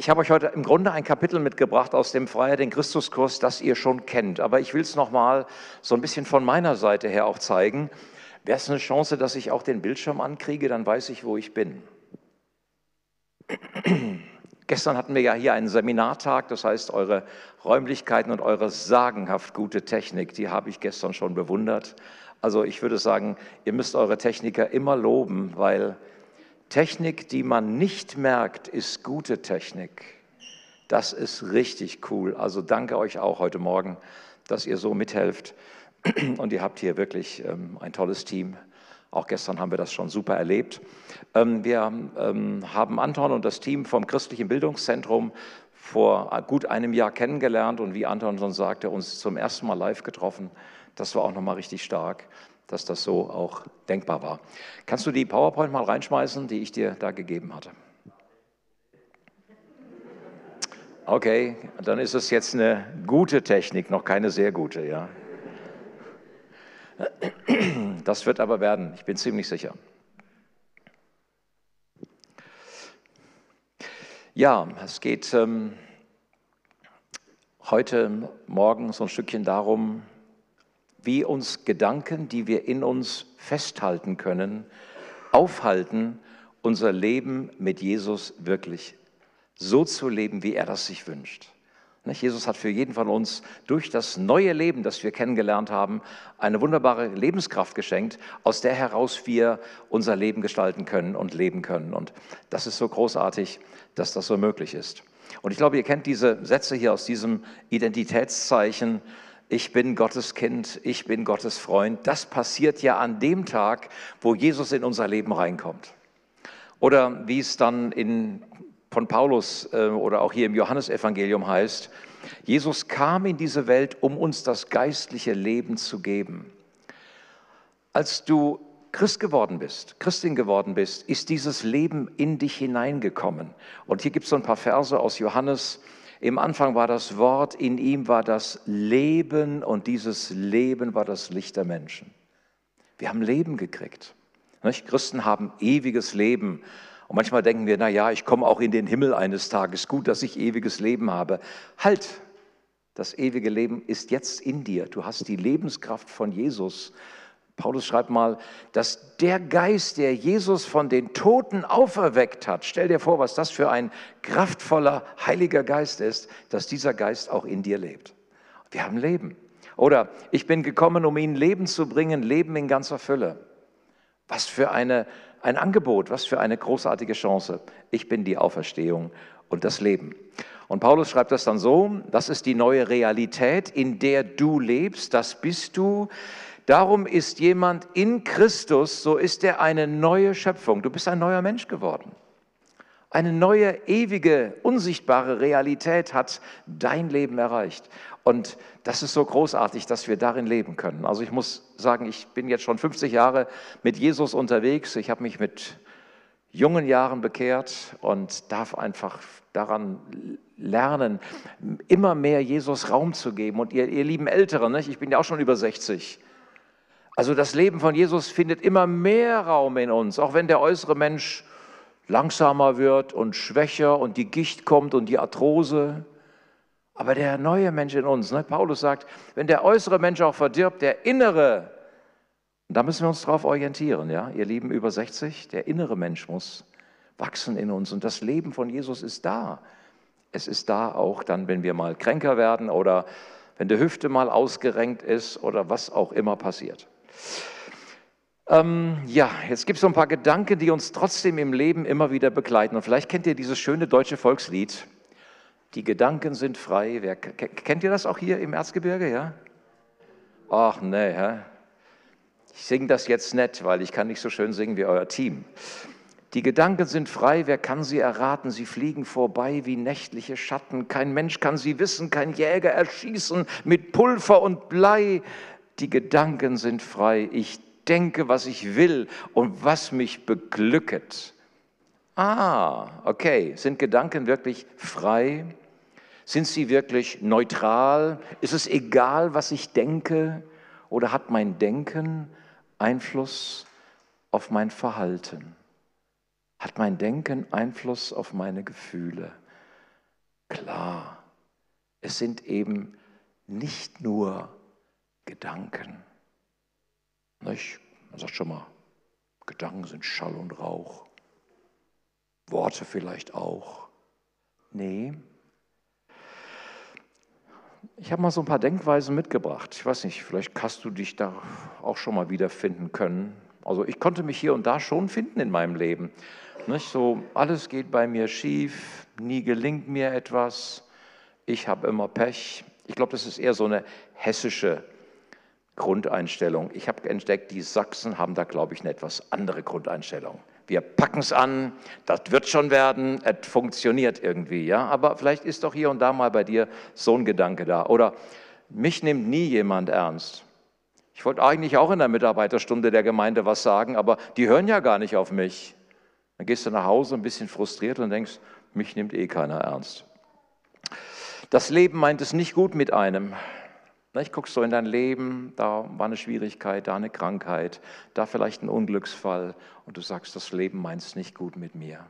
Ich habe euch heute im Grunde ein Kapitel mitgebracht aus dem Freiheit in Christuskurs, das ihr schon kennt. Aber ich will es nochmal so ein bisschen von meiner Seite her auch zeigen. Wäre es eine Chance, dass ich auch den Bildschirm ankriege, dann weiß ich, wo ich bin. Gestern hatten wir ja hier einen Seminartag, das heißt, eure Räumlichkeiten und eure sagenhaft gute Technik, die habe ich gestern schon bewundert. Also ich würde sagen, ihr müsst eure Techniker immer loben, weil Technik, die man nicht merkt, ist gute Technik. Das ist richtig cool. Also danke euch auch heute Morgen, dass ihr so mithelft. Und ihr habt hier wirklich ähm, ein tolles Team. Auch gestern haben wir das schon super erlebt. Ähm, wir ähm, haben Anton und das Team vom Christlichen Bildungszentrum vor gut einem Jahr kennengelernt und wie Anton schon sagte, uns zum ersten Mal live getroffen. Das war auch nochmal richtig stark dass das so auch denkbar war. Kannst du die PowerPoint mal reinschmeißen, die ich dir da gegeben hatte? Okay, dann ist es jetzt eine gute Technik, noch keine sehr gute, ja. Das wird aber werden, ich bin ziemlich sicher. Ja, es geht ähm, heute Morgen so ein Stückchen darum, wie uns Gedanken, die wir in uns festhalten können, aufhalten, unser Leben mit Jesus wirklich so zu leben, wie er das sich wünscht. Jesus hat für jeden von uns durch das neue Leben, das wir kennengelernt haben, eine wunderbare Lebenskraft geschenkt, aus der heraus wir unser Leben gestalten können und leben können. Und das ist so großartig, dass das so möglich ist. Und ich glaube, ihr kennt diese Sätze hier aus diesem Identitätszeichen ich bin Gottes Kind, ich bin Gottes Freund. Das passiert ja an dem Tag, wo Jesus in unser Leben reinkommt. Oder wie es dann in, von Paulus äh, oder auch hier im Johannesevangelium heißt, Jesus kam in diese Welt, um uns das geistliche Leben zu geben. Als du Christ geworden bist, Christin geworden bist, ist dieses Leben in dich hineingekommen. Und hier gibt es so ein paar Verse aus Johannes im Anfang war das Wort, in ihm war das Leben und dieses Leben war das Licht der Menschen. Wir haben Leben gekriegt. Nicht? Christen haben ewiges Leben. Und manchmal denken wir, na ja, ich komme auch in den Himmel eines Tages. Gut, dass ich ewiges Leben habe. Halt! Das ewige Leben ist jetzt in dir. Du hast die Lebenskraft von Jesus Paulus schreibt mal, dass der Geist, der Jesus von den Toten auferweckt hat, stell dir vor, was das für ein kraftvoller, heiliger Geist ist, dass dieser Geist auch in dir lebt. Wir haben Leben. Oder ich bin gekommen, um ihnen Leben zu bringen, Leben in ganzer Fülle. Was für eine, ein Angebot, was für eine großartige Chance. Ich bin die Auferstehung und das Leben. Und Paulus schreibt das dann so, das ist die neue Realität, in der du lebst, das bist du. Darum ist jemand in Christus, so ist er eine neue Schöpfung. Du bist ein neuer Mensch geworden. Eine neue, ewige, unsichtbare Realität hat dein Leben erreicht. Und das ist so großartig, dass wir darin leben können. Also ich muss sagen, ich bin jetzt schon 50 Jahre mit Jesus unterwegs. Ich habe mich mit jungen Jahren bekehrt und darf einfach daran lernen, immer mehr Jesus Raum zu geben. Und ihr, ihr lieben Älteren, ich bin ja auch schon über 60, also das Leben von Jesus findet immer mehr Raum in uns, auch wenn der äußere Mensch langsamer wird und schwächer und die Gicht kommt und die Arthrose. Aber der neue Mensch in uns, ne? Paulus sagt, wenn der äußere Mensch auch verdirbt, der innere, da müssen wir uns darauf orientieren, ja, ihr Lieben über 60, der innere Mensch muss wachsen in uns und das Leben von Jesus ist da. Es ist da auch dann, wenn wir mal kränker werden oder wenn die Hüfte mal ausgerenkt ist oder was auch immer passiert. Ähm, ja, jetzt gibt es so ein paar Gedanken, die uns trotzdem im Leben immer wieder begleiten. Und vielleicht kennt ihr dieses schöne deutsche Volkslied. Die Gedanken sind frei. Wer, kennt ihr das auch hier im Erzgebirge? Ja? Ach nee, hä? ich singe das jetzt nicht, weil ich kann nicht so schön singen wie euer Team. Die Gedanken sind frei, wer kann sie erraten? Sie fliegen vorbei wie nächtliche Schatten. Kein Mensch kann sie wissen, kein Jäger erschießen mit Pulver und Blei die Gedanken sind frei. Ich denke, was ich will und was mich beglücket. Ah, okay. Sind Gedanken wirklich frei? Sind sie wirklich neutral? Ist es egal, was ich denke? Oder hat mein Denken Einfluss auf mein Verhalten? Hat mein Denken Einfluss auf meine Gefühle? Klar, es sind eben nicht nur Gedanken. Nicht? Man sagt schon mal, Gedanken sind Schall und Rauch. Worte vielleicht auch. Nee. Ich habe mal so ein paar Denkweisen mitgebracht. Ich weiß nicht, vielleicht hast du dich da auch schon mal wiederfinden können. Also ich konnte mich hier und da schon finden in meinem Leben. Nicht so, alles geht bei mir schief, nie gelingt mir etwas, ich habe immer Pech. Ich glaube, das ist eher so eine hessische Grundeinstellung. Ich habe entdeckt, die Sachsen haben da, glaube ich, eine etwas andere Grundeinstellung. Wir packen es an, das wird schon werden, es funktioniert irgendwie, ja. Aber vielleicht ist doch hier und da mal bei dir so ein Gedanke da. Oder mich nimmt nie jemand ernst. Ich wollte eigentlich auch in der Mitarbeiterstunde der Gemeinde was sagen, aber die hören ja gar nicht auf mich. Dann gehst du nach Hause ein bisschen frustriert und denkst, mich nimmt eh keiner ernst. Das Leben meint es nicht gut mit einem. Ich guckst so in dein Leben, da war eine Schwierigkeit, da eine Krankheit, da vielleicht ein Unglücksfall und du sagst, das Leben meint es nicht gut mit mir.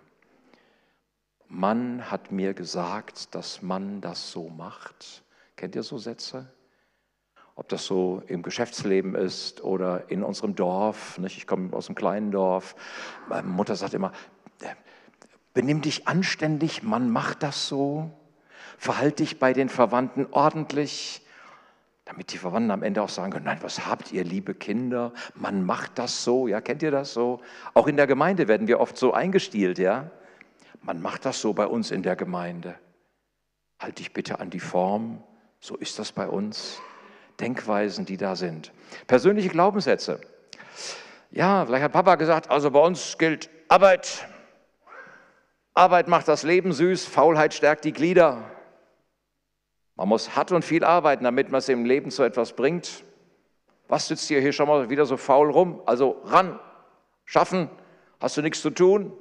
Mann hat mir gesagt, dass man das so macht. Kennt ihr so Sätze? Ob das so im Geschäftsleben ist oder in unserem Dorf. Nicht? Ich komme aus einem kleinen Dorf. Meine Mutter sagt immer, benimm dich anständig, man macht das so. Verhalte dich bei den Verwandten ordentlich, damit die Verwandten am Ende auch sagen können, nein, was habt ihr, liebe Kinder? Man macht das so, ja, kennt ihr das so? Auch in der Gemeinde werden wir oft so eingestielt, ja? Man macht das so bei uns in der Gemeinde. Halt dich bitte an die Form, so ist das bei uns. Denkweisen, die da sind. Persönliche Glaubenssätze. Ja, vielleicht hat Papa gesagt, also bei uns gilt Arbeit. Arbeit macht das Leben süß, Faulheit stärkt die Glieder. Man muss hart und viel arbeiten, damit man es im Leben zu etwas bringt. Was sitzt hier, hier schon mal wieder so faul rum? Also ran, schaffen, hast du nichts zu tun?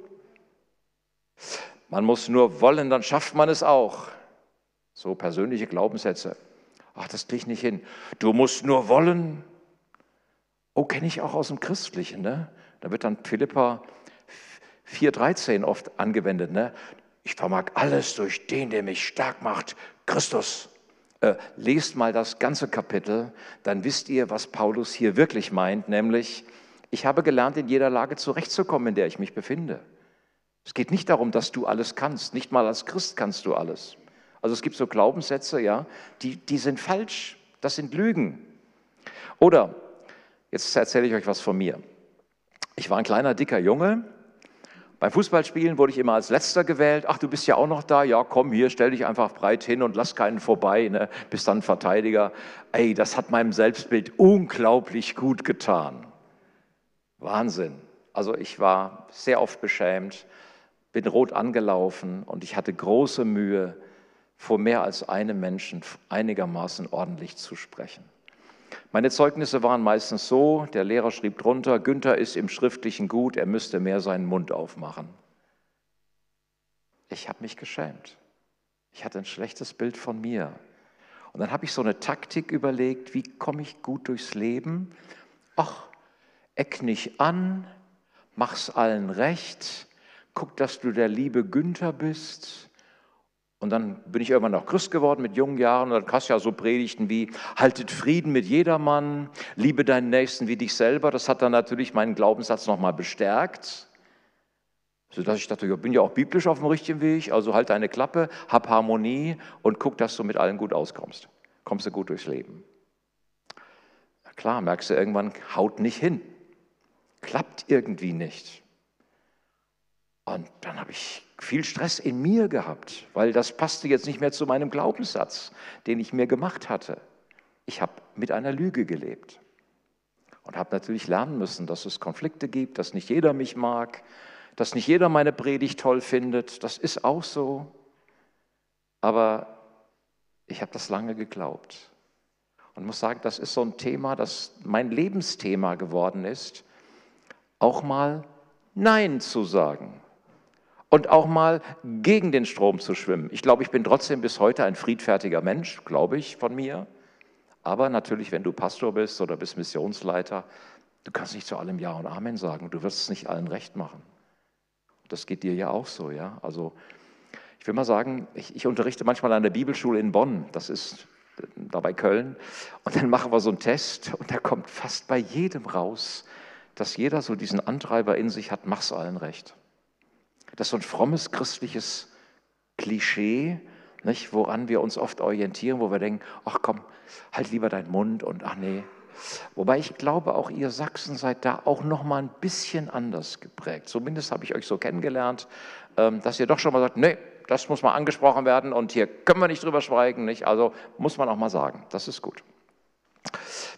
Man muss nur wollen, dann schafft man es auch. So persönliche Glaubenssätze. Ach, das kriege ich nicht hin. Du musst nur wollen. Oh, kenne ich auch aus dem Christlichen. Ne? Da wird dann Philippa 4,13 oft angewendet. Ne? Ich vermag alles durch den, der mich stark macht, Christus. Äh, lest mal das ganze Kapitel, dann wisst ihr, was Paulus hier wirklich meint, nämlich, ich habe gelernt, in jeder Lage zurechtzukommen, in der ich mich befinde. Es geht nicht darum, dass du alles kannst. Nicht mal als Christ kannst du alles. Also es gibt so Glaubenssätze, ja, die, die sind falsch. Das sind Lügen. Oder, jetzt erzähle ich euch was von mir. Ich war ein kleiner, dicker Junge. Beim Fußballspielen wurde ich immer als Letzter gewählt. Ach, du bist ja auch noch da. Ja, komm hier, stell dich einfach breit hin und lass keinen vorbei. Ne? Bist dann Verteidiger. Ey, das hat meinem Selbstbild unglaublich gut getan. Wahnsinn. Also ich war sehr oft beschämt, bin rot angelaufen und ich hatte große Mühe, vor mehr als einem Menschen einigermaßen ordentlich zu sprechen. Meine Zeugnisse waren meistens so, der Lehrer schrieb drunter, Günther ist im Schriftlichen gut, er müsste mehr seinen Mund aufmachen. Ich habe mich geschämt. Ich hatte ein schlechtes Bild von mir. Und dann habe ich so eine Taktik überlegt, wie komme ich gut durchs Leben? Ach, eck nicht an, mach's allen recht, guck, dass du der liebe Günther bist, und dann bin ich irgendwann auch Christ geworden mit jungen Jahren und dann hast du ja so Predigten wie, haltet Frieden mit jedermann, liebe deinen Nächsten wie dich selber. Das hat dann natürlich meinen Glaubenssatz nochmal bestärkt, sodass ich dachte, ich bin ja auch biblisch auf dem richtigen Weg, also halt deine Klappe, hab Harmonie und guck, dass du mit allen gut auskommst. Kommst du gut durchs Leben. Na klar, merkst du irgendwann, haut nicht hin. Klappt irgendwie nicht. Und dann habe ich viel Stress in mir gehabt, weil das passte jetzt nicht mehr zu meinem Glaubenssatz, den ich mir gemacht hatte. Ich habe mit einer Lüge gelebt und habe natürlich lernen müssen, dass es Konflikte gibt, dass nicht jeder mich mag, dass nicht jeder meine Predigt toll findet. Das ist auch so. Aber ich habe das lange geglaubt und muss sagen, das ist so ein Thema, das mein Lebensthema geworden ist, auch mal Nein zu sagen und auch mal gegen den Strom zu schwimmen. Ich glaube, ich bin trotzdem bis heute ein friedfertiger Mensch, glaube ich von mir. Aber natürlich, wenn du Pastor bist oder bist Missionsleiter, du kannst nicht zu allem Ja und Amen sagen. Du wirst es nicht allen recht machen. Das geht dir ja auch so, ja. Also Ich will mal sagen, ich, ich unterrichte manchmal an der Bibelschule in Bonn, das ist da bei Köln, und dann machen wir so einen Test und da kommt fast bei jedem raus, dass jeder so diesen Antreiber in sich hat, mach's allen recht. Das ist so ein frommes christliches Klischee, nicht, woran wir uns oft orientieren, wo wir denken, ach komm, halt lieber deinen Mund und ach nee. Wobei ich glaube, auch ihr Sachsen seid da auch noch mal ein bisschen anders geprägt. Zumindest habe ich euch so kennengelernt, ähm, dass ihr doch schon mal sagt, nee, das muss mal angesprochen werden und hier können wir nicht drüber schweigen. Nicht? Also muss man auch mal sagen, das ist gut.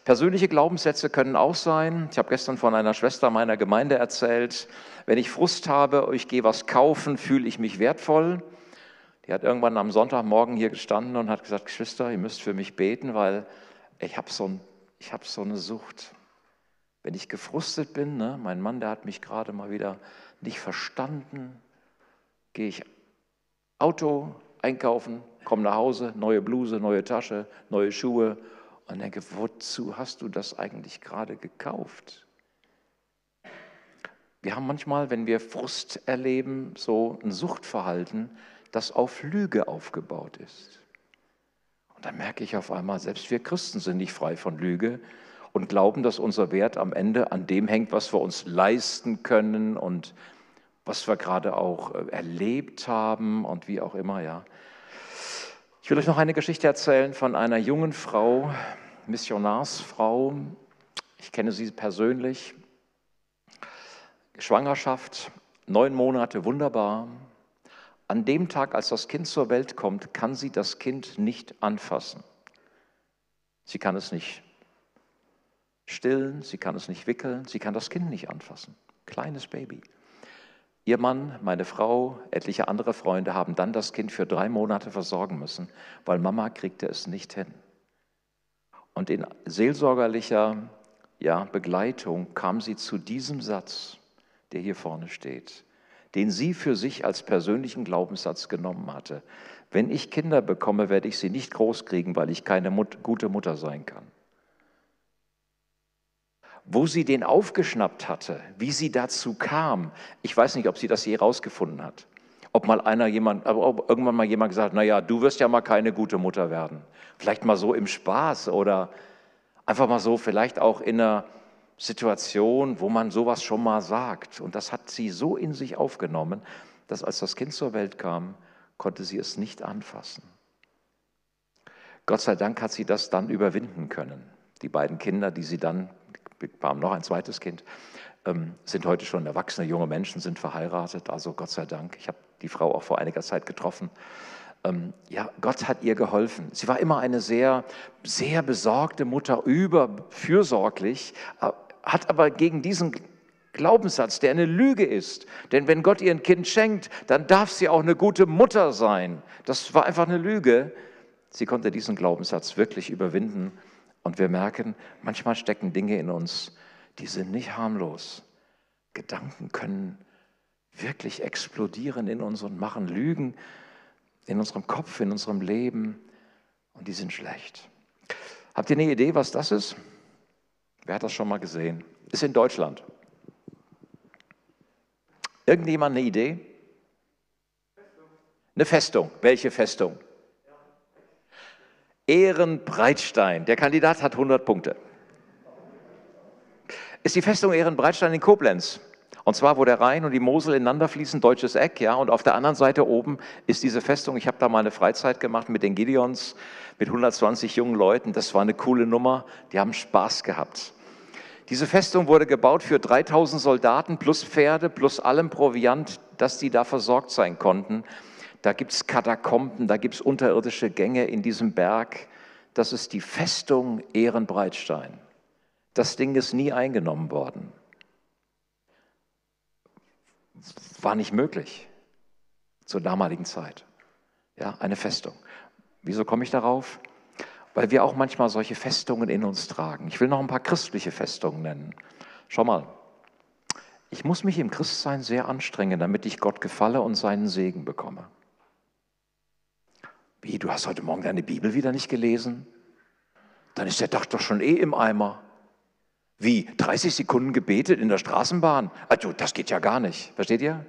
Persönliche Glaubenssätze können auch sein. Ich habe gestern von einer Schwester meiner Gemeinde erzählt, wenn ich Frust habe, ich gehe was kaufen, fühle ich mich wertvoll. Die hat irgendwann am Sonntagmorgen hier gestanden und hat gesagt, Geschwister, ihr müsst für mich beten, weil ich habe so, ein, hab so eine Sucht. Wenn ich gefrustet bin, ne, mein Mann, der hat mich gerade mal wieder nicht verstanden, gehe ich Auto einkaufen, komme nach Hause, neue Bluse, neue Tasche, neue Schuhe und denke, wozu hast du das eigentlich gerade gekauft? Wir haben manchmal, wenn wir Frust erleben, so ein Suchtverhalten, das auf Lüge aufgebaut ist. Und dann merke ich auf einmal, selbst wir Christen sind nicht frei von Lüge und glauben, dass unser Wert am Ende an dem hängt, was wir uns leisten können und was wir gerade auch äh, erlebt haben und wie auch immer, ja. Ich will euch noch eine Geschichte erzählen von einer jungen Frau, Missionarsfrau. Ich kenne sie persönlich. Schwangerschaft, neun Monate, wunderbar. An dem Tag, als das Kind zur Welt kommt, kann sie das Kind nicht anfassen. Sie kann es nicht stillen, sie kann es nicht wickeln, sie kann das Kind nicht anfassen. Kleines Baby. Ihr Mann, meine Frau, etliche andere Freunde haben dann das Kind für drei Monate versorgen müssen, weil Mama kriegte es nicht hin. Und in seelsorgerlicher ja, Begleitung kam sie zu diesem Satz, der hier vorne steht den sie für sich als persönlichen Glaubenssatz genommen hatte. Wenn ich Kinder bekomme, werde ich sie nicht großkriegen, weil ich keine Mut gute Mutter sein kann. Wo sie den aufgeschnappt hatte, wie sie dazu kam, ich weiß nicht, ob sie das je rausgefunden hat. Ob mal einer jemand, ob irgendwann mal jemand gesagt, naja, du wirst ja mal keine gute Mutter werden. Vielleicht mal so im Spaß oder einfach mal so, vielleicht auch in einer Situation, wo man sowas schon mal sagt. Und das hat sie so in sich aufgenommen, dass als das Kind zur Welt kam, konnte sie es nicht anfassen. Gott sei Dank hat sie das dann überwinden können. Die beiden Kinder, die sie dann, bekamen noch ein zweites Kind, ähm, sind heute schon erwachsene junge Menschen, sind verheiratet. Also Gott sei Dank. Ich habe die Frau auch vor einiger Zeit getroffen. Ähm, ja, Gott hat ihr geholfen. Sie war immer eine sehr, sehr besorgte Mutter, überfürsorglich, hat aber gegen diesen Glaubenssatz, der eine Lüge ist. Denn wenn Gott ihr ein Kind schenkt, dann darf sie auch eine gute Mutter sein. Das war einfach eine Lüge. Sie konnte diesen Glaubenssatz wirklich überwinden. Und wir merken, manchmal stecken Dinge in uns, die sind nicht harmlos. Gedanken können wirklich explodieren in uns und machen Lügen in unserem Kopf, in unserem Leben. Und die sind schlecht. Habt ihr eine Idee, was das ist? Wer hat das schon mal gesehen? Ist in Deutschland. Irgendjemand eine Idee? Eine Festung. Welche Festung? Ehrenbreitstein. Der Kandidat hat 100 Punkte. Ist die Festung Ehrenbreitstein in Koblenz. Und zwar, wo der Rhein und die Mosel ineinander fließen, deutsches Eck, ja. Und auf der anderen Seite oben ist diese Festung. Ich habe da mal eine Freizeit gemacht mit den Gideons, mit 120 jungen Leuten. Das war eine coole Nummer. Die haben Spaß gehabt. Diese Festung wurde gebaut für 3000 Soldaten plus Pferde plus allem Proviant, dass die da versorgt sein konnten. Da gibt es Katakomben, da gibt es unterirdische Gänge in diesem Berg. Das ist die Festung Ehrenbreitstein. Das Ding ist nie eingenommen worden war nicht möglich zur damaligen Zeit. Ja, eine Festung. Wieso komme ich darauf? Weil wir auch manchmal solche Festungen in uns tragen. Ich will noch ein paar christliche Festungen nennen. Schau mal, ich muss mich im Christsein sehr anstrengen, damit ich Gott gefalle und seinen Segen bekomme. Wie, du hast heute Morgen deine Bibel wieder nicht gelesen? Dann ist der Dach doch schon eh im Eimer. Wie? 30 Sekunden gebetet in der Straßenbahn? Also, das geht ja gar nicht. Versteht ihr?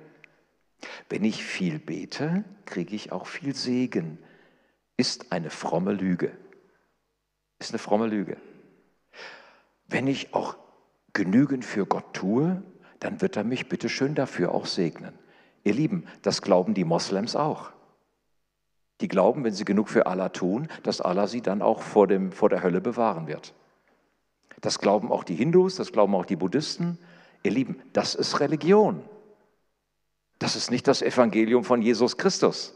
Wenn ich viel bete, kriege ich auch viel Segen. Ist eine fromme Lüge. Ist eine fromme Lüge. Wenn ich auch genügend für Gott tue, dann wird er mich bitte schön dafür auch segnen. Ihr Lieben, das glauben die Moslems auch. Die glauben, wenn sie genug für Allah tun, dass Allah sie dann auch vor, dem, vor der Hölle bewahren wird. Das glauben auch die Hindus, das glauben auch die Buddhisten. Ihr Lieben, das ist Religion. Das ist nicht das Evangelium von Jesus Christus.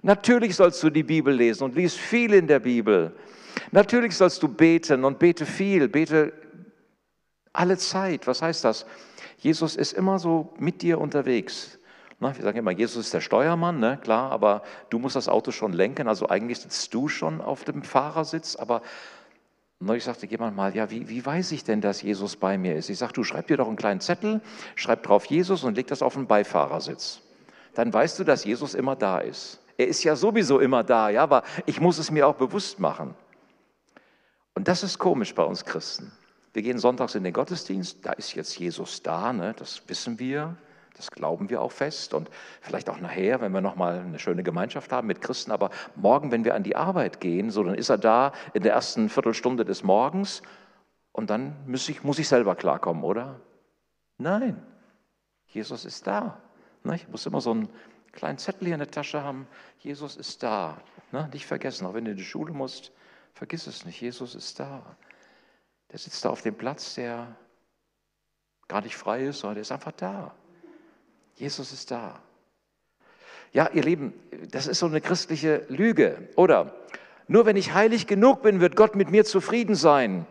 Natürlich sollst du die Bibel lesen und lies viel in der Bibel. Natürlich sollst du beten und bete viel, bete alle Zeit. Was heißt das? Jesus ist immer so mit dir unterwegs. Na, wir sagen immer, Jesus ist der Steuermann, ne? klar, aber du musst das Auto schon lenken. Also eigentlich sitzt du schon auf dem Fahrersitz, aber Neulich sagte jemand mal, ja, wie, wie weiß ich denn, dass Jesus bei mir ist? Ich sage, du schreib dir doch einen kleinen Zettel, schreib drauf Jesus und leg das auf den Beifahrersitz. Dann weißt du, dass Jesus immer da ist. Er ist ja sowieso immer da, ja, aber ich muss es mir auch bewusst machen. Und das ist komisch bei uns Christen. Wir gehen sonntags in den Gottesdienst, da ist jetzt Jesus da, ne, das wissen wir. Das glauben wir auch fest und vielleicht auch nachher, wenn wir nochmal eine schöne Gemeinschaft haben mit Christen. Aber morgen, wenn wir an die Arbeit gehen, so dann ist er da in der ersten Viertelstunde des Morgens und dann muss ich, muss ich selber klarkommen, oder? Nein, Jesus ist da. Ne, ich muss immer so einen kleinen Zettel hier in der Tasche haben. Jesus ist da. Ne, nicht vergessen, auch wenn du in die Schule musst, vergiss es nicht. Jesus ist da. Der sitzt da auf dem Platz, der gar nicht frei ist, sondern der ist einfach da. Jesus ist da. Ja, ihr Lieben, das ist so eine christliche Lüge. Oder nur wenn ich heilig genug bin, wird Gott mit mir zufrieden sein.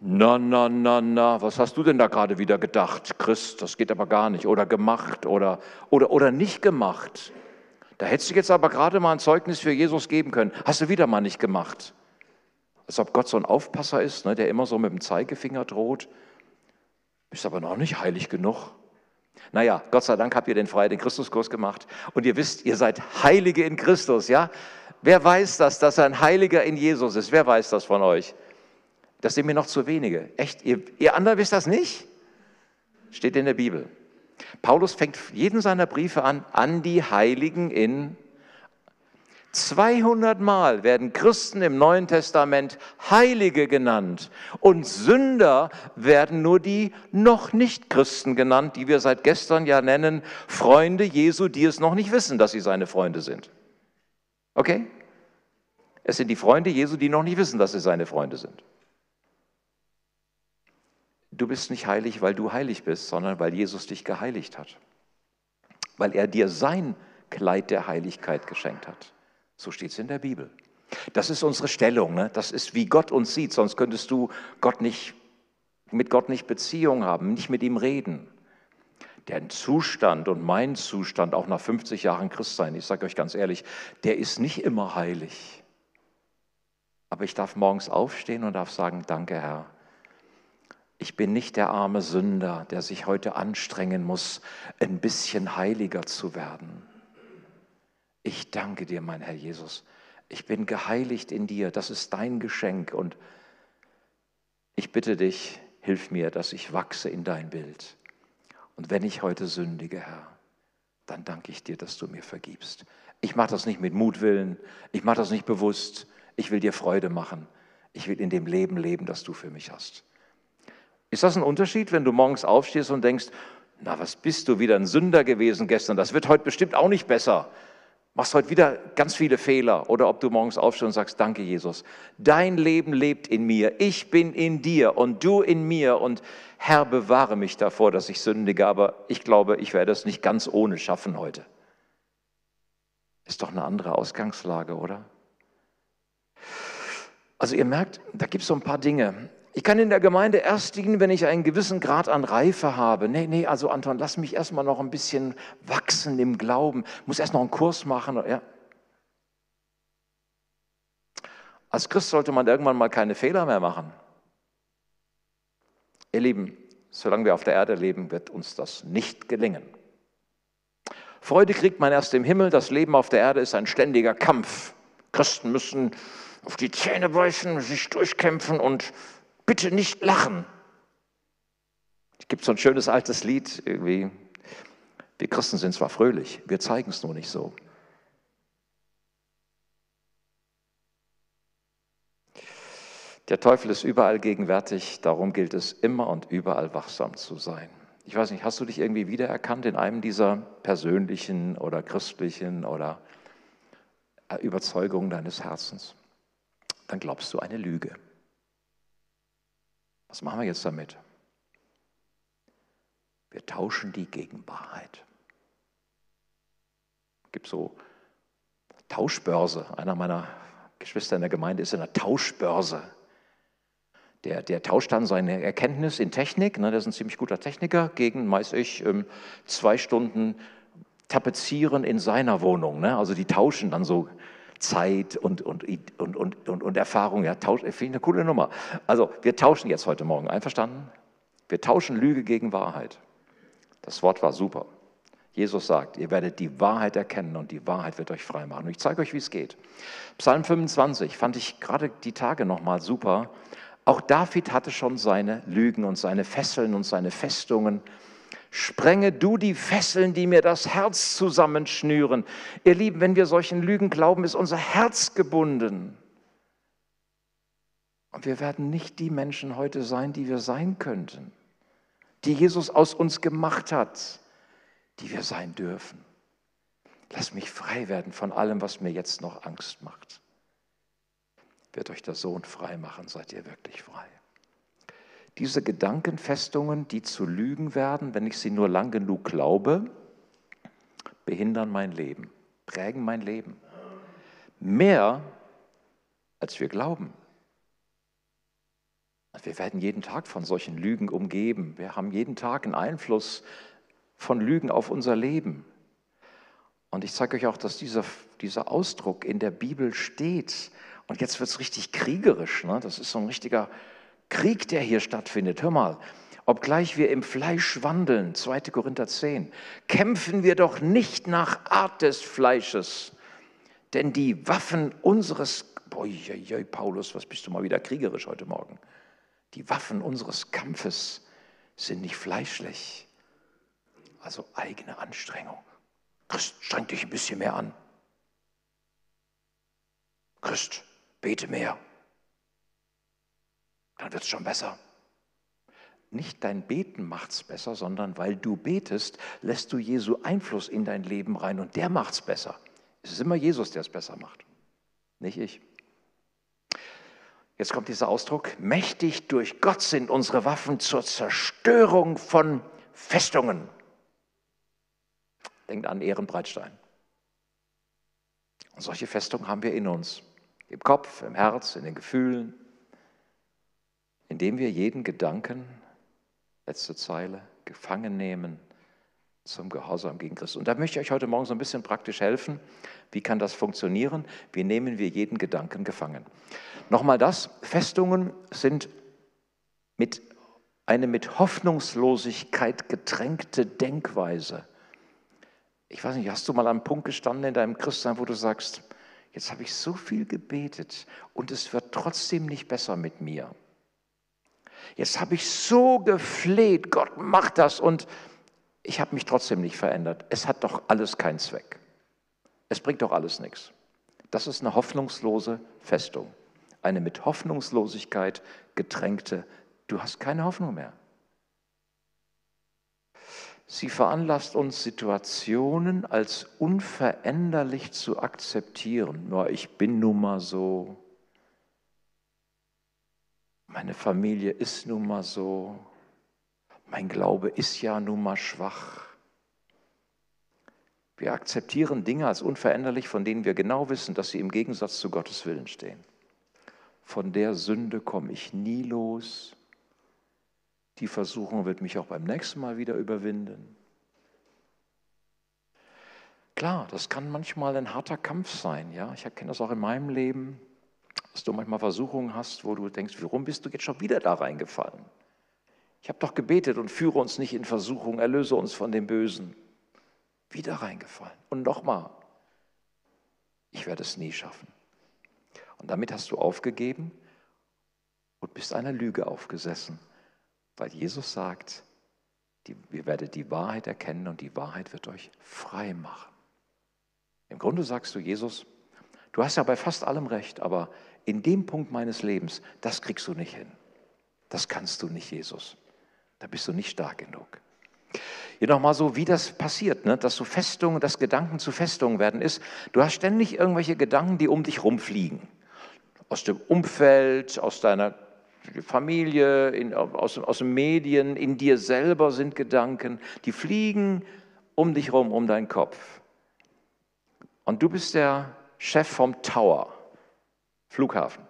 Na, na, na, na, was hast du denn da gerade wieder gedacht? Christ, das geht aber gar nicht. Oder gemacht oder, oder, oder nicht gemacht. Da hättest du jetzt aber gerade mal ein Zeugnis für Jesus geben können. Hast du wieder mal nicht gemacht. Als ob Gott so ein Aufpasser ist, ne, der immer so mit dem Zeigefinger droht. Bist aber noch nicht heilig genug. Naja, Gott sei Dank habt ihr den Freiheit in Christuskurs gemacht und ihr wisst, ihr seid Heilige in Christus, ja? Wer weiß das, dass er ein Heiliger in Jesus ist? Wer weiß das von euch? Das sind mir noch zu wenige. Echt, ihr, ihr anderen wisst das nicht? Steht in der Bibel. Paulus fängt jeden seiner Briefe an, an die Heiligen in 200 Mal werden Christen im Neuen Testament Heilige genannt und Sünder werden nur die noch nicht Christen genannt, die wir seit gestern ja nennen Freunde Jesu, die es noch nicht wissen, dass sie seine Freunde sind. Okay? Es sind die Freunde Jesu, die noch nicht wissen, dass sie seine Freunde sind. Du bist nicht heilig, weil du heilig bist, sondern weil Jesus dich geheiligt hat. Weil er dir sein Kleid der Heiligkeit geschenkt hat. So steht es in der Bibel. Das ist unsere Stellung. Ne? Das ist, wie Gott uns sieht. Sonst könntest du Gott nicht, mit Gott nicht Beziehung haben, nicht mit ihm reden. Der Zustand und mein Zustand, auch nach 50 Jahren Christsein, ich sage euch ganz ehrlich, der ist nicht immer heilig. Aber ich darf morgens aufstehen und darf sagen, danke Herr. Ich bin nicht der arme Sünder, der sich heute anstrengen muss, ein bisschen heiliger zu werden. Ich danke dir, mein Herr Jesus. Ich bin geheiligt in dir. Das ist dein Geschenk. Und ich bitte dich, hilf mir, dass ich wachse in dein Bild. Und wenn ich heute sündige, Herr, dann danke ich dir, dass du mir vergibst. Ich mache das nicht mit Mutwillen. Ich mache das nicht bewusst. Ich will dir Freude machen. Ich will in dem Leben leben, das du für mich hast. Ist das ein Unterschied, wenn du morgens aufstehst und denkst, na, was bist du wieder ein Sünder gewesen gestern? Das wird heute bestimmt auch nicht besser machst heute wieder ganz viele Fehler oder ob du morgens aufstehst und sagst, danke Jesus, dein Leben lebt in mir, ich bin in dir und du in mir und Herr, bewahre mich davor, dass ich sündige, aber ich glaube, ich werde es nicht ganz ohne schaffen heute. Ist doch eine andere Ausgangslage, oder? Also ihr merkt, da gibt es so ein paar Dinge. Ich kann in der Gemeinde erst dienen, wenn ich einen gewissen Grad an Reife habe. Nee, nee, also Anton, lass mich erstmal noch ein bisschen wachsen im Glauben. Muss erst noch einen Kurs machen. Ja. Als Christ sollte man irgendwann mal keine Fehler mehr machen. Ihr Lieben, solange wir auf der Erde leben, wird uns das nicht gelingen. Freude kriegt man erst im Himmel. Das Leben auf der Erde ist ein ständiger Kampf. Christen müssen auf die Zähne beißen, sich durchkämpfen und bitte nicht lachen. Es gibt so ein schönes altes Lied, irgendwie. Wir Christen sind zwar fröhlich, wir zeigen es nur nicht so. Der Teufel ist überall gegenwärtig, darum gilt es immer und überall wachsam zu sein. Ich weiß nicht, hast du dich irgendwie wiedererkannt in einem dieser persönlichen oder christlichen oder Überzeugungen deines Herzens? Dann glaubst du eine Lüge. Was machen wir jetzt damit? Wir tauschen die gegen Wahrheit. Es gibt so Tauschbörse. Einer meiner Geschwister in der Gemeinde ist in der Tauschbörse. Der, der tauscht dann seine Erkenntnis in Technik, ne, der ist ein ziemlich guter Techniker, gegen, weiß ich, ähm, zwei Stunden Tapezieren in seiner Wohnung. Ne? Also die tauschen dann so Zeit und, und, und, und, und, und Erfahrung. Ja, tausch, finde ich eine coole Nummer. Also wir tauschen jetzt heute Morgen, einverstanden? Wir tauschen Lüge gegen Wahrheit. Das Wort war super. Jesus sagt, ihr werdet die Wahrheit erkennen und die Wahrheit wird euch frei machen. Und ich zeige euch, wie es geht. Psalm 25 fand ich gerade die Tage nochmal super. Auch David hatte schon seine Lügen und seine Fesseln und seine Festungen. Sprenge du die Fesseln, die mir das Herz zusammenschnüren. Ihr Lieben, wenn wir solchen Lügen glauben, ist unser Herz gebunden. Und wir werden nicht die Menschen heute sein, die wir sein könnten, die Jesus aus uns gemacht hat, die wir sein dürfen. Lass mich frei werden von allem, was mir jetzt noch Angst macht wird euch der Sohn frei machen, seid ihr wirklich frei. Diese Gedankenfestungen, die zu Lügen werden, wenn ich sie nur lang genug glaube, behindern mein Leben, prägen mein Leben. Mehr, als wir glauben. Wir werden jeden Tag von solchen Lügen umgeben. Wir haben jeden Tag einen Einfluss von Lügen auf unser Leben. Und ich zeige euch auch, dass dieser, dieser Ausdruck in der Bibel steht. Und jetzt wird es richtig kriegerisch. Ne? Das ist so ein richtiger Krieg, der hier stattfindet. Hör mal, obgleich wir im Fleisch wandeln, 2. Korinther 10, kämpfen wir doch nicht nach Art des Fleisches, denn die Waffen unseres, boah, Paulus, was bist du mal wieder kriegerisch heute Morgen? Die Waffen unseres Kampfes sind nicht fleischlich, also eigene Anstrengung. Christ, streng dich ein bisschen mehr an. Christ, bete mehr. Dann wird es schon besser. Nicht dein Beten macht es besser, sondern weil du betest, lässt du Jesu Einfluss in dein Leben rein und der macht es besser. Es ist immer Jesus, der es besser macht, nicht ich. Jetzt kommt dieser Ausdruck, mächtig durch Gott sind unsere Waffen zur Zerstörung von Festungen. Denkt an Ehrenbreitstein. Und solche Festungen haben wir in uns. Im Kopf, im Herz, in den Gefühlen, indem wir jeden Gedanken, letzte Zeile, gefangen nehmen zum Gehorsam gegen Christus. Und da möchte ich euch heute Morgen so ein bisschen praktisch helfen. Wie kann das funktionieren? Wie nehmen wir jeden Gedanken gefangen? Nochmal das, Festungen sind mit eine mit Hoffnungslosigkeit getränkte Denkweise. Ich weiß nicht, hast du mal am Punkt gestanden in deinem Christsein, wo du sagst, jetzt habe ich so viel gebetet und es wird trotzdem nicht besser mit mir. Jetzt habe ich so gefleht, Gott macht das und ich habe mich trotzdem nicht verändert. Es hat doch alles keinen Zweck. Es bringt doch alles nichts. Das ist eine hoffnungslose Festung. Eine mit Hoffnungslosigkeit getränkte, du hast keine Hoffnung mehr. Sie veranlasst uns, Situationen als unveränderlich zu akzeptieren. Nur ich bin nun mal so. Meine Familie ist nun mal so. Mein Glaube ist ja nun mal schwach. Wir akzeptieren Dinge als unveränderlich, von denen wir genau wissen, dass sie im Gegensatz zu Gottes Willen stehen. Von der Sünde komme ich nie los. Die Versuchung wird mich auch beim nächsten Mal wieder überwinden. Klar, das kann manchmal ein harter Kampf sein. Ja? Ich erkenne das auch in meinem Leben, dass du manchmal Versuchungen hast, wo du denkst, warum bist du jetzt schon wieder da reingefallen? Ich habe doch gebetet und führe uns nicht in Versuchung, erlöse uns von dem Bösen. Wieder reingefallen. Und nochmal, ich werde es nie schaffen. Und damit hast du aufgegeben und bist einer Lüge aufgesessen. Weil Jesus sagt, Die, ihr werdet die Wahrheit erkennen und die Wahrheit wird euch frei machen. Im Grunde sagst du, Jesus, du hast ja bei fast allem recht, aber in dem Punkt meines Lebens, das kriegst du nicht hin. Das kannst du nicht, Jesus. Da bist du nicht stark genug. Hier nochmal so, wie das passiert, ne? dass so Festungen, dass Gedanken zu Festungen werden, ist, du hast ständig irgendwelche Gedanken, die um dich rumfliegen. Aus dem Umfeld, aus deiner Familie, in, aus, aus den Medien, in dir selber sind Gedanken, die fliegen um dich rum, um deinen Kopf. Und du bist der Chef vom Tower, Flughafen.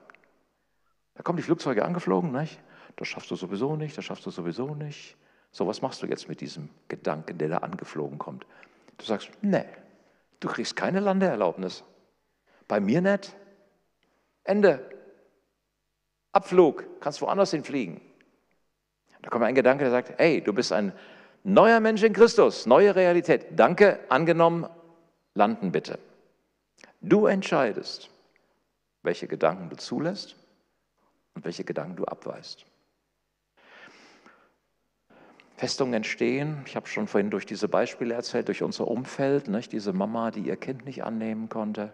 Da kommen die Flugzeuge angeflogen, nicht? Das schaffst du sowieso nicht, das schaffst du sowieso nicht. So, was machst du jetzt mit diesem Gedanken, der da angeflogen kommt? Du sagst, nee, du kriegst keine Landeerlaubnis. Bei mir nicht. Ende. Abflug, kannst woanders hinfliegen. Da kommt ein Gedanke, der sagt, hey, du bist ein neuer Mensch in Christus, neue Realität. Danke, angenommen, landen bitte. Du entscheidest, welche Gedanken du zulässt und welche Gedanken du abweist. Festungen entstehen. Ich habe schon vorhin durch diese Beispiele erzählt, durch unser Umfeld, nicht? diese Mama, die ihr Kind nicht annehmen konnte,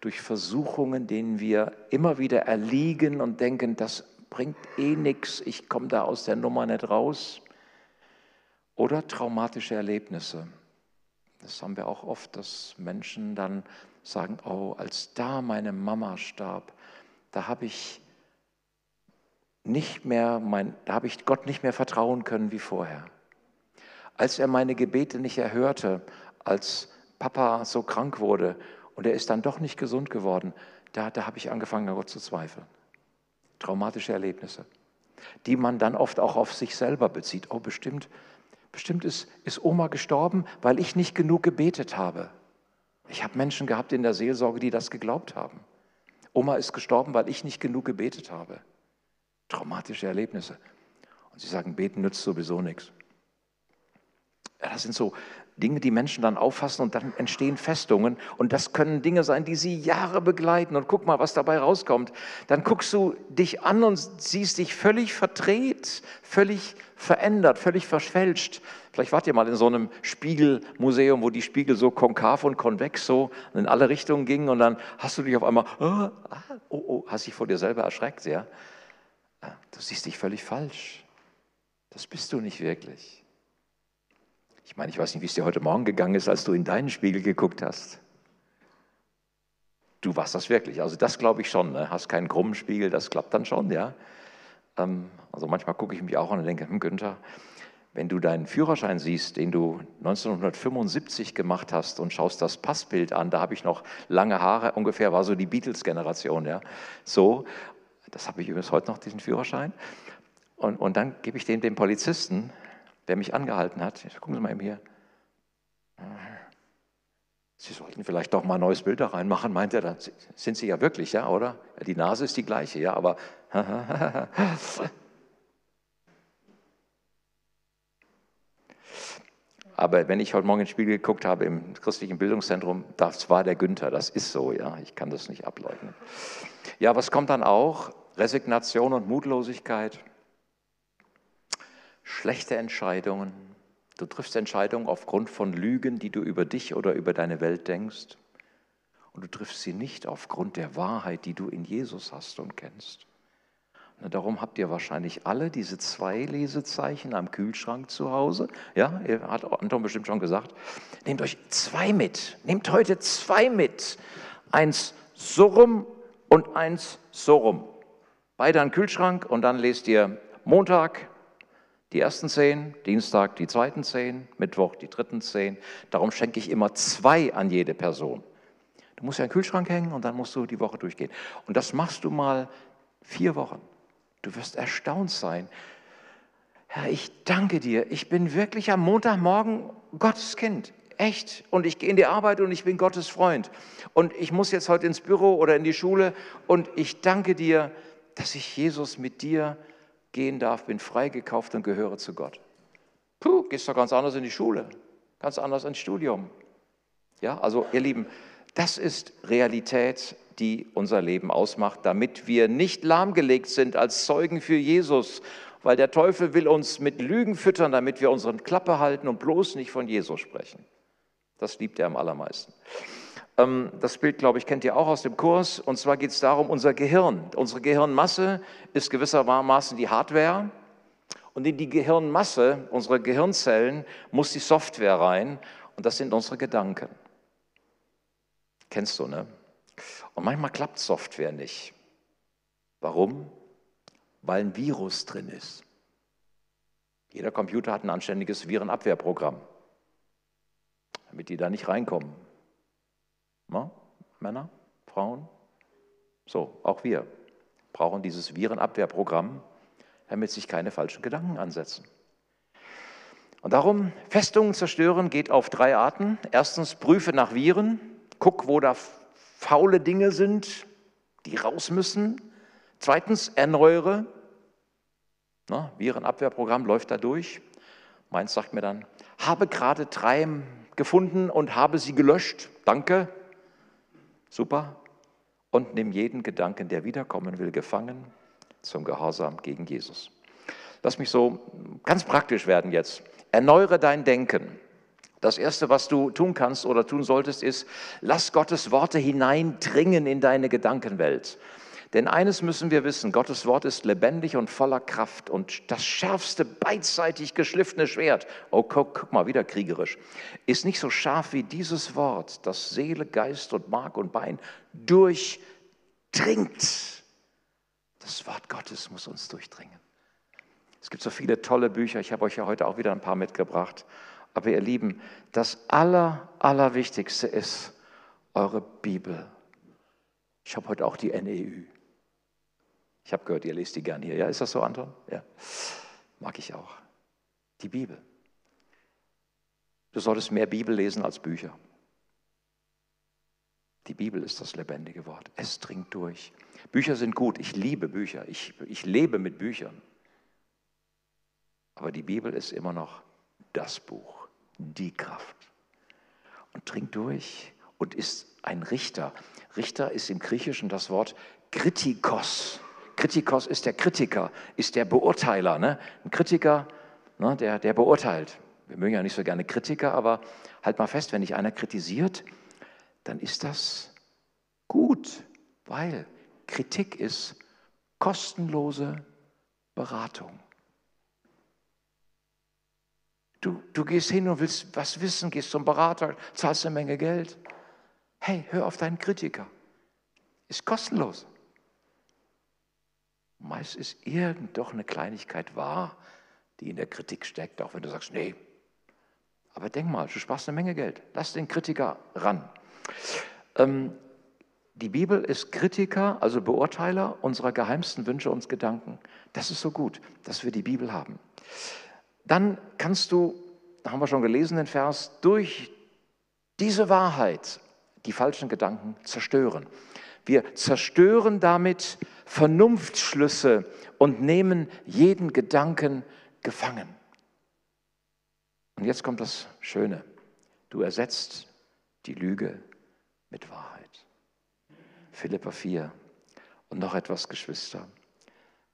durch Versuchungen, denen wir immer wieder erliegen und denken, das bringt eh nichts, ich komme da aus der Nummer nicht raus. Oder traumatische Erlebnisse. Das haben wir auch oft, dass Menschen dann sagen, oh, als da meine Mama starb, da habe ich nicht mehr, mein, da habe ich Gott nicht mehr vertrauen können wie vorher. Als er meine Gebete nicht erhörte, als Papa so krank wurde und er ist dann doch nicht gesund geworden, da, da habe ich angefangen, an Gott zu zweifeln. Traumatische Erlebnisse, die man dann oft auch auf sich selber bezieht. Oh, bestimmt, bestimmt ist, ist Oma gestorben, weil ich nicht genug gebetet habe. Ich habe Menschen gehabt in der Seelsorge, die das geglaubt haben. Oma ist gestorben, weil ich nicht genug gebetet habe. Traumatische Erlebnisse. Und sie sagen, beten nützt sowieso nichts. Ja, das sind so Dinge, die Menschen dann auffassen und dann entstehen Festungen. Und das können Dinge sein, die sie Jahre begleiten. Und guck mal, was dabei rauskommt. Dann guckst du dich an und siehst dich völlig verdreht, völlig verändert, völlig verschfälscht. Vielleicht wart ihr mal in so einem Spiegelmuseum, wo die Spiegel so konkav und konvex so in alle Richtungen gingen. Und dann hast du dich auf einmal, oh, oh, oh hast dich vor dir selber erschreckt, ja. Du siehst dich völlig falsch. Das bist du nicht wirklich. Ich meine, ich weiß nicht, wie es dir heute Morgen gegangen ist, als du in deinen Spiegel geguckt hast. Du warst das wirklich. Also das glaube ich schon. Ne? Hast keinen krummen Spiegel, das klappt dann schon, ja. Ähm, also manchmal gucke ich mich auch an und denke, hm, Günther, wenn du deinen Führerschein siehst, den du 1975 gemacht hast und schaust das Passbild an, da habe ich noch lange Haare, ungefähr war so die Beatles-Generation, ja. So, das habe ich übrigens heute noch, diesen Führerschein. Und, und dann gebe ich den dem Polizisten, der mich angehalten hat. Gucken Sie mal eben hier. Sie sollten vielleicht doch mal ein neues Bild da reinmachen, meint er. Dann sind Sie ja wirklich, ja, oder? Die Nase ist die gleiche, ja, aber. aber wenn ich heute Morgen ins Spiegel geguckt habe im christlichen Bildungszentrum, das war der Günther, das ist so, ja, ich kann das nicht ableugnen. Ja, was kommt dann auch? Resignation und Mutlosigkeit, schlechte Entscheidungen. Du triffst Entscheidungen aufgrund von Lügen, die du über dich oder über deine Welt denkst. Und du triffst sie nicht aufgrund der Wahrheit, die du in Jesus hast und kennst. Und darum habt ihr wahrscheinlich alle diese zwei Lesezeichen am Kühlschrank zu Hause. Ja, hat Anton bestimmt schon gesagt. Nehmt euch zwei mit. Nehmt heute zwei mit. Eins so rum und eins so rum. Beide an den Kühlschrank und dann lest ihr Montag die ersten zehn, Dienstag die zweiten zehn, Mittwoch die dritten zehn. Darum schenke ich immer zwei an jede Person. Du musst ja einen Kühlschrank hängen und dann musst du die Woche durchgehen. Und das machst du mal vier Wochen. Du wirst erstaunt sein. Herr, ich danke dir. Ich bin wirklich am Montagmorgen Gottes Kind. Echt. Und ich gehe in die Arbeit und ich bin Gottes Freund. Und ich muss jetzt heute ins Büro oder in die Schule. Und ich danke dir, dass ich Jesus mit dir gehen darf, bin freigekauft und gehöre zu Gott. Puh, gehst doch ganz anders in die Schule, ganz anders ins Studium. Ja, also ihr Lieben, das ist Realität, die unser Leben ausmacht, damit wir nicht lahmgelegt sind als Zeugen für Jesus, weil der Teufel will uns mit Lügen füttern, damit wir unseren Klappe halten und bloß nicht von Jesus sprechen. Das liebt er am allermeisten. Ähm, das Bild, glaube ich, kennt ihr auch aus dem Kurs. Und zwar geht es darum, unser Gehirn. Unsere Gehirnmasse ist gewissermaßen die Hardware. Und in die Gehirnmasse, unsere Gehirnzellen, muss die Software rein. Und das sind unsere Gedanken. Kennst du, ne? Und manchmal klappt Software nicht. Warum? Weil ein Virus drin ist. Jeder Computer hat ein anständiges Virenabwehrprogramm, damit die da nicht reinkommen. Na? Männer, Frauen? So, auch wir brauchen dieses Virenabwehrprogramm, damit sich keine falschen Gedanken ansetzen. Und darum, Festungen zerstören geht auf drei Arten. Erstens, prüfe nach Viren, guck, wo da faule Dinge sind, die raus müssen. Zweitens, erneuere. Na, Virenabwehrprogramm läuft da durch. Meins sagt mir dann, habe gerade drei gefunden und habe sie gelöscht. Danke. Super. Und nimm jeden Gedanken, der wiederkommen will, gefangen zum Gehorsam gegen Jesus. Lass mich so ganz praktisch werden jetzt. Erneuere dein Denken. Das Erste, was du tun kannst oder tun solltest, ist, lass Gottes Worte hineindringen in deine Gedankenwelt. Denn eines müssen wir wissen, Gottes Wort ist lebendig und voller Kraft und das schärfste, beidseitig geschliffene Schwert, oh guck, guck, mal, wieder kriegerisch, ist nicht so scharf wie dieses Wort, das Seele, Geist und Mark und Bein durchdringt. Das Wort Gottes muss uns durchdringen. Es gibt so viele tolle Bücher, ich habe euch ja heute auch wieder ein paar mitgebracht. Aber ihr Lieben, das Aller, Allerwichtigste ist eure Bibel. Ich habe heute auch die NEU. Ich habe gehört, ihr lest die gern hier. Ja, ist das so, Anton? Ja. Mag ich auch. Die Bibel. Du solltest mehr Bibel lesen als Bücher. Die Bibel ist das lebendige Wort. Es dringt durch. Bücher sind gut. Ich liebe Bücher. Ich, ich lebe mit Büchern. Aber die Bibel ist immer noch das Buch, die Kraft. Und dringt durch und ist ein Richter. Richter ist im Griechischen das Wort Kritikos. Kritikos ist der Kritiker, ist der Beurteiler. Ne? Ein Kritiker, ne, der, der beurteilt. Wir mögen ja nicht so gerne Kritiker, aber halt mal fest, wenn dich einer kritisiert, dann ist das gut, weil Kritik ist kostenlose Beratung. Du, du gehst hin und willst was wissen, gehst zum Berater, zahlst eine Menge Geld. Hey, hör auf deinen Kritiker. Ist kostenlos. Meist ist irgend doch eine Kleinigkeit wahr, die in der Kritik steckt, auch wenn du sagst, nee. Aber denk mal, du sparst eine Menge Geld. Lass den Kritiker ran. Ähm, die Bibel ist Kritiker, also Beurteiler unserer geheimsten Wünsche und Gedanken. Das ist so gut, dass wir die Bibel haben. Dann kannst du, da haben wir schon gelesen den Vers, durch diese Wahrheit die falschen Gedanken zerstören. Wir zerstören damit Vernunftschlüsse und nehmen jeden Gedanken gefangen. Und jetzt kommt das Schöne. Du ersetzt die Lüge mit Wahrheit. Philippa 4. Und noch etwas, Geschwister.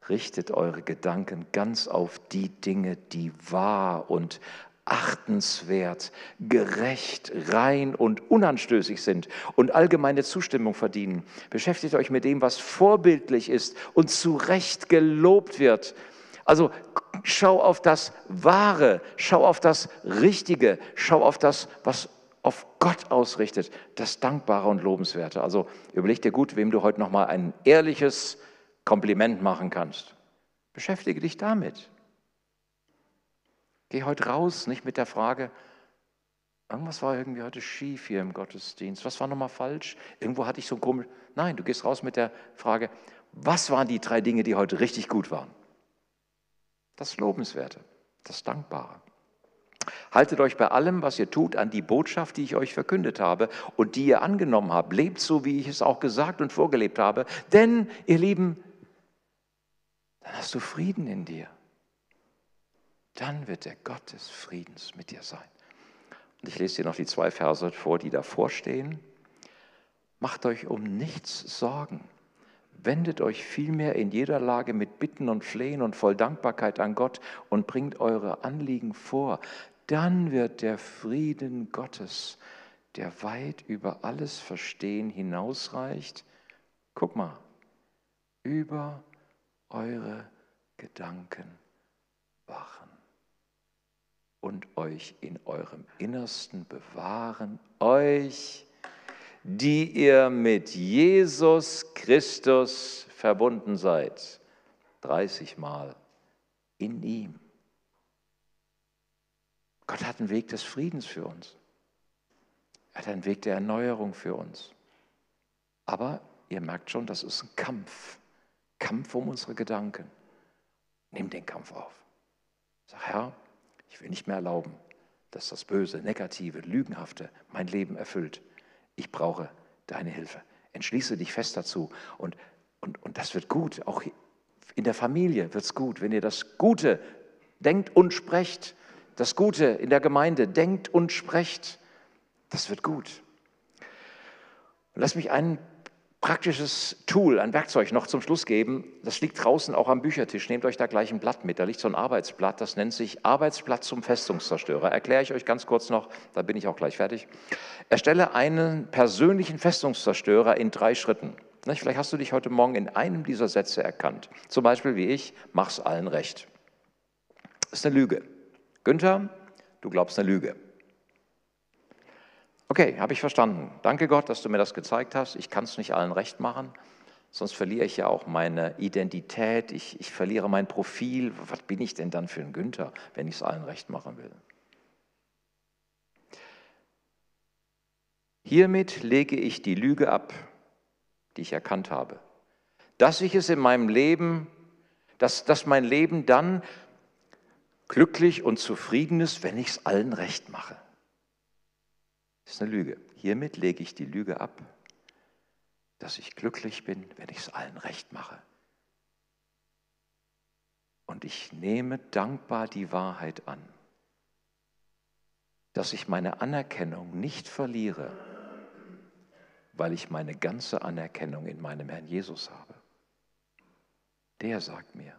Richtet eure Gedanken ganz auf die Dinge, die wahr und achtenswert, gerecht, rein und unanstößig sind und allgemeine Zustimmung verdienen. Beschäftigt euch mit dem, was vorbildlich ist und zu Recht gelobt wird. Also schau auf das Wahre, schau auf das Richtige, schau auf das, was auf Gott ausrichtet, das Dankbare und Lobenswerte. Also überleg dir gut, wem du heute nochmal ein ehrliches Kompliment machen kannst. Beschäftige dich damit. Geh heute raus, nicht mit der Frage, irgendwas war irgendwie heute schief hier im Gottesdienst. Was war nochmal falsch? Irgendwo hatte ich so komisch. Nein, du gehst raus mit der Frage, was waren die drei Dinge, die heute richtig gut waren? Das Lobenswerte, das Dankbare. Haltet euch bei allem, was ihr tut, an die Botschaft, die ich euch verkündet habe und die ihr angenommen habt. Lebt so, wie ich es auch gesagt und vorgelebt habe. Denn, ihr Lieben, dann hast du Frieden in dir dann wird der Gott des Friedens mit dir sein. Und ich lese dir noch die zwei Verse vor, die davor stehen. Macht euch um nichts Sorgen. Wendet euch vielmehr in jeder Lage mit Bitten und Flehen und voll Dankbarkeit an Gott und bringt eure Anliegen vor. Dann wird der Frieden Gottes, der weit über alles Verstehen hinausreicht, guck mal, über eure Gedanken wachen und euch in eurem Innersten bewahren, euch die ihr mit Jesus Christus verbunden seid. 30 Mal in ihm. Gott hat einen Weg des Friedens für uns. Er hat einen Weg der Erneuerung für uns. Aber ihr merkt schon, das ist ein Kampf. Kampf um unsere Gedanken. Nimm den Kampf auf. Sag, Herr, ich will nicht mehr erlauben, dass das Böse, Negative, Lügenhafte mein Leben erfüllt ich brauche deine Hilfe. Entschließe dich fest dazu. Und, und, und das wird gut. Auch in der Familie wird es gut, wenn ihr das Gute denkt und sprecht. Das Gute in der Gemeinde denkt und sprecht. Das wird gut. Und lass mich einen praktisches Tool, ein Werkzeug noch zum Schluss geben. Das liegt draußen auch am Büchertisch. Nehmt euch da gleich ein Blatt mit. Da liegt so ein Arbeitsblatt, das nennt sich Arbeitsblatt zum Festungszerstörer. Erkläre ich euch ganz kurz noch, da bin ich auch gleich fertig. Erstelle einen persönlichen Festungszerstörer in drei Schritten. Vielleicht hast du dich heute Morgen in einem dieser Sätze erkannt. Zum Beispiel wie ich, mach's allen recht. Das ist eine Lüge. Günther, du glaubst eine Lüge. Okay, habe ich verstanden. Danke Gott, dass du mir das gezeigt hast. Ich kann es nicht allen recht machen, sonst verliere ich ja auch meine Identität, ich, ich verliere mein Profil. Was bin ich denn dann für ein Günther, wenn ich es allen recht machen will? Hiermit lege ich die Lüge ab, die ich erkannt habe, dass ich es in meinem Leben, dass, dass mein Leben dann glücklich und zufrieden ist, wenn ich es allen recht mache. Das ist eine Lüge. Hiermit lege ich die Lüge ab, dass ich glücklich bin, wenn ich es allen recht mache. Und ich nehme dankbar die Wahrheit an, dass ich meine Anerkennung nicht verliere, weil ich meine ganze Anerkennung in meinem Herrn Jesus habe. Der sagt mir,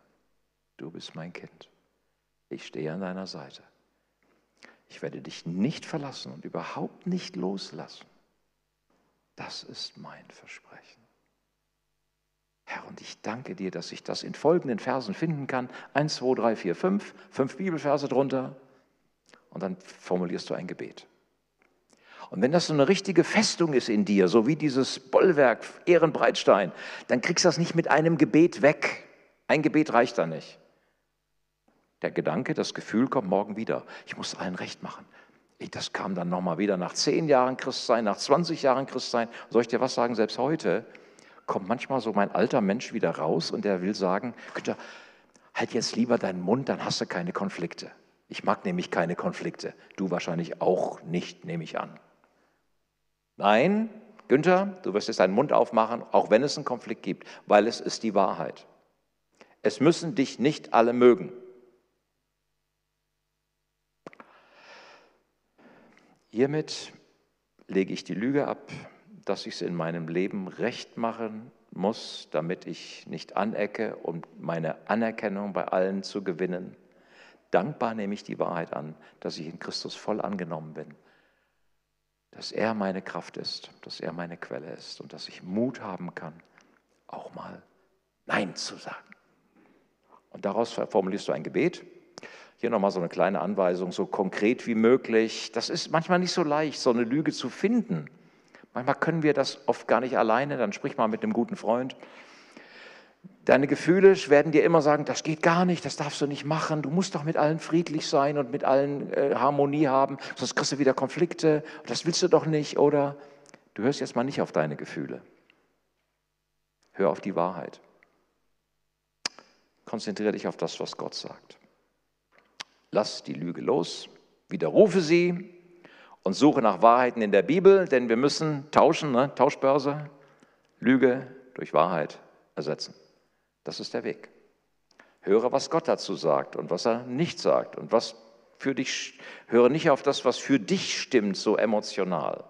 du bist mein Kind, ich stehe an deiner Seite. Ich werde dich nicht verlassen und überhaupt nicht loslassen. Das ist mein Versprechen. Herr, und ich danke dir, dass ich das in folgenden Versen finden kann. Eins, zwei, drei, vier, fünf, fünf Bibelverse drunter. Und dann formulierst du ein Gebet. Und wenn das so eine richtige Festung ist in dir, so wie dieses Bollwerk Ehrenbreitstein, dann kriegst du das nicht mit einem Gebet weg. Ein Gebet reicht da nicht. Der Gedanke, das Gefühl kommt morgen wieder. Ich muss allen recht machen. Das kam dann nochmal wieder nach zehn Jahren Christsein, nach 20 Jahren Christsein. Soll ich dir was sagen? Selbst heute kommt manchmal so mein alter Mensch wieder raus und der will sagen, Günther, halt jetzt lieber deinen Mund, dann hast du keine Konflikte. Ich mag nämlich keine Konflikte. Du wahrscheinlich auch nicht, nehme ich an. Nein, Günther, du wirst jetzt deinen Mund aufmachen, auch wenn es einen Konflikt gibt, weil es ist die Wahrheit. Es müssen dich nicht alle mögen. Hiermit lege ich die Lüge ab, dass ich es in meinem Leben recht machen muss, damit ich nicht anecke, um meine Anerkennung bei allen zu gewinnen. Dankbar nehme ich die Wahrheit an, dass ich in Christus voll angenommen bin, dass er meine Kraft ist, dass er meine Quelle ist und dass ich Mut haben kann, auch mal Nein zu sagen. Und daraus formulierst du ein Gebet hier nochmal so eine kleine Anweisung, so konkret wie möglich. Das ist manchmal nicht so leicht, so eine Lüge zu finden. Manchmal können wir das oft gar nicht alleine, dann sprich mal mit einem guten Freund. Deine Gefühle werden dir immer sagen, das geht gar nicht, das darfst du nicht machen, du musst doch mit allen friedlich sein und mit allen äh, Harmonie haben, sonst kriegst du wieder Konflikte, das willst du doch nicht, oder? Du hörst jetzt mal nicht auf deine Gefühle. Hör auf die Wahrheit. Konzentriere dich auf das, was Gott sagt. Lass die Lüge los, widerrufe sie und suche nach Wahrheiten in der Bibel, denn wir müssen tauschen, ne? Tauschbörse, Lüge durch Wahrheit ersetzen. Das ist der Weg. Höre, was Gott dazu sagt und was er nicht sagt und was für dich, höre nicht auf das, was für dich stimmt, so emotional,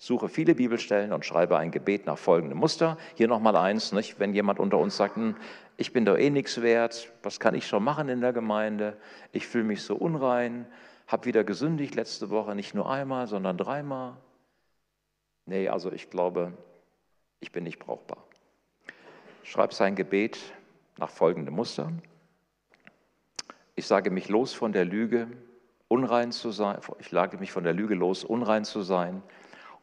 Suche viele Bibelstellen und schreibe ein Gebet nach folgendem Muster. Hier nochmal eins, nicht? wenn jemand unter uns sagt, hm, ich bin doch eh nichts wert, was kann ich schon machen in der Gemeinde? Ich fühle mich so unrein, habe wieder gesündigt letzte Woche, nicht nur einmal, sondern dreimal. Nee, also ich glaube, ich bin nicht brauchbar. Schreib sein Gebet nach folgendem Muster. Ich sage mich los von der Lüge, unrein zu sein. Ich lage mich von der Lüge los, unrein zu sein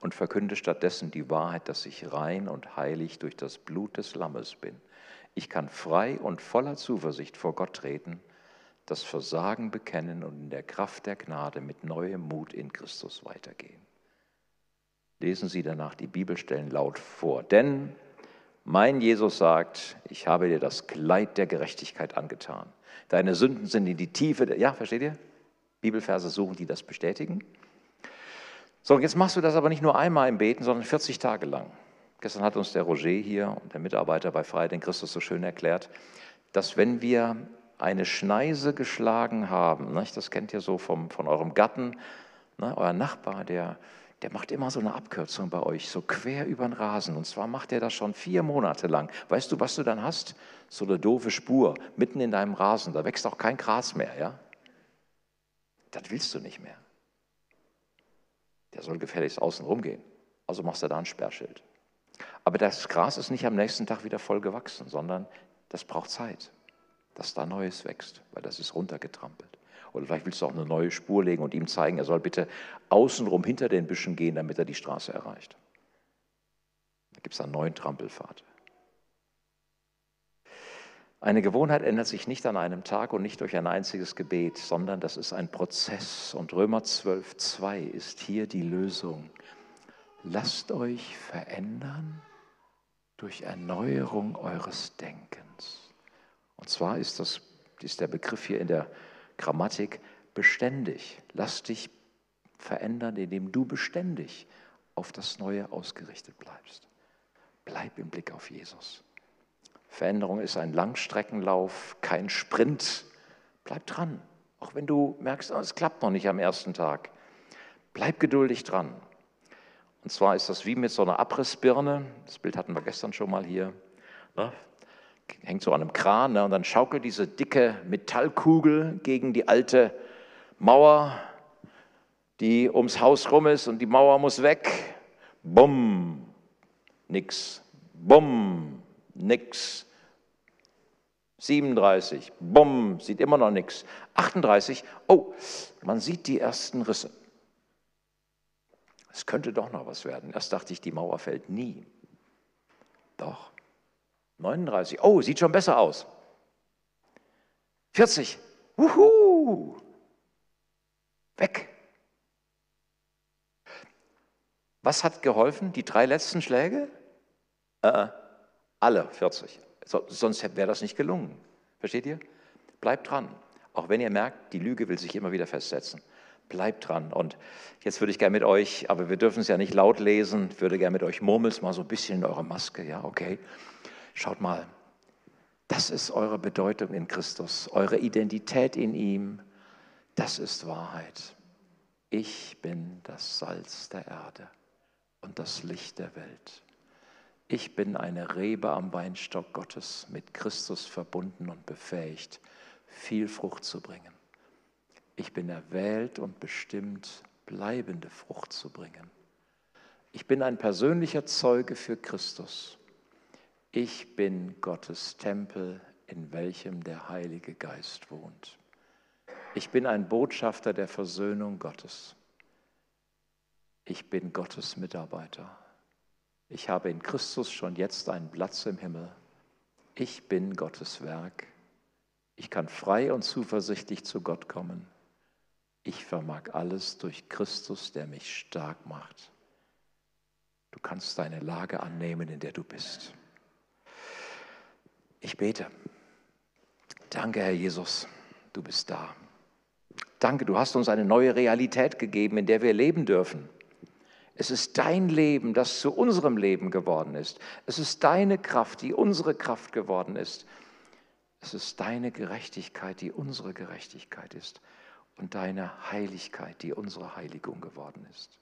und verkünde stattdessen die Wahrheit, dass ich rein und heilig durch das Blut des Lammes bin. Ich kann frei und voller Zuversicht vor Gott treten, das Versagen bekennen und in der Kraft der Gnade mit neuem Mut in Christus weitergehen. Lesen Sie danach die Bibelstellen laut vor. Denn mein Jesus sagt, ich habe dir das Kleid der Gerechtigkeit angetan. Deine Sünden sind in die Tiefe, der, ja, versteht ihr? Bibelverse suchen, die das bestätigen. So, und jetzt machst du das aber nicht nur einmal im Beten, sondern 40 Tage lang. Gestern hat uns der Roger hier der Mitarbeiter bei Freiheit in Christus so schön erklärt, dass wenn wir eine Schneise geschlagen haben, das kennt ihr so vom, von eurem Gatten, ne, euer Nachbar, der, der macht immer so eine Abkürzung bei euch, so quer über den Rasen. Und zwar macht er das schon vier Monate lang. Weißt du, was du dann hast? So eine doofe Spur mitten in deinem Rasen. Da wächst auch kein Gras mehr, ja? Das willst du nicht mehr. Der soll gefälligst außen rumgehen. Also machst du da ein Sperrschild. Aber das Gras ist nicht am nächsten Tag wieder voll gewachsen, sondern das braucht Zeit, dass da Neues wächst, weil das ist runtergetrampelt. Oder vielleicht willst du auch eine neue Spur legen und ihm zeigen, er soll bitte außenrum hinter den Büschen gehen, damit er die Straße erreicht. Da gibt es einen neuen Trampelpfad. Eine Gewohnheit ändert sich nicht an einem Tag und nicht durch ein einziges Gebet, sondern das ist ein Prozess. Und Römer 12, 2 ist hier die Lösung. Lasst euch verändern durch Erneuerung eures Denkens. Und zwar ist, das, ist der Begriff hier in der Grammatik beständig. Lass dich verändern, indem du beständig auf das Neue ausgerichtet bleibst. Bleib im Blick auf Jesus. Veränderung ist ein Langstreckenlauf, kein Sprint. Bleib dran, auch wenn du merkst, oh, es klappt noch nicht am ersten Tag. Bleib geduldig dran. Und zwar ist das wie mit so einer Abrissbirne. Das Bild hatten wir gestern schon mal hier. Ne? Hängt so an einem Kran ne? und dann schaukelt diese dicke Metallkugel gegen die alte Mauer, die ums Haus rum ist und die Mauer muss weg. Bumm, nix. Bumm, nix. 37, bumm, sieht immer noch nichts. 38, oh, man sieht die ersten Risse. Es könnte doch noch was werden. Erst dachte ich, die Mauer fällt nie. Doch. 39, oh, sieht schon besser aus. 40, wuhu, weg. Was hat geholfen? Die drei letzten Schläge? Äh, alle 40. So, sonst wäre das nicht gelungen. Versteht ihr? Bleibt dran. Auch wenn ihr merkt, die Lüge will sich immer wieder festsetzen. Bleibt dran. Und jetzt würde ich gerne mit euch, aber wir dürfen es ja nicht laut lesen, würde gerne mit euch murmeln, mal so ein bisschen in eure Maske. Ja, okay. Schaut mal. Das ist eure Bedeutung in Christus, eure Identität in ihm. Das ist Wahrheit. Ich bin das Salz der Erde und das Licht der Welt. Ich bin eine Rebe am Weinstock Gottes, mit Christus verbunden und befähigt, viel Frucht zu bringen. Ich bin erwählt und bestimmt, bleibende Frucht zu bringen. Ich bin ein persönlicher Zeuge für Christus. Ich bin Gottes Tempel, in welchem der Heilige Geist wohnt. Ich bin ein Botschafter der Versöhnung Gottes. Ich bin Gottes Mitarbeiter. Ich habe in Christus schon jetzt einen Platz im Himmel. Ich bin Gottes Werk. Ich kann frei und zuversichtlich zu Gott kommen. Ich vermag alles durch Christus, der mich stark macht. Du kannst deine Lage annehmen, in der du bist. Ich bete. Danke, Herr Jesus, du bist da. Danke, du hast uns eine neue Realität gegeben, in der wir leben dürfen. Es ist dein Leben, das zu unserem Leben geworden ist. Es ist deine Kraft, die unsere Kraft geworden ist. Es ist deine Gerechtigkeit, die unsere Gerechtigkeit ist. Und deine Heiligkeit, die unsere Heiligung geworden ist.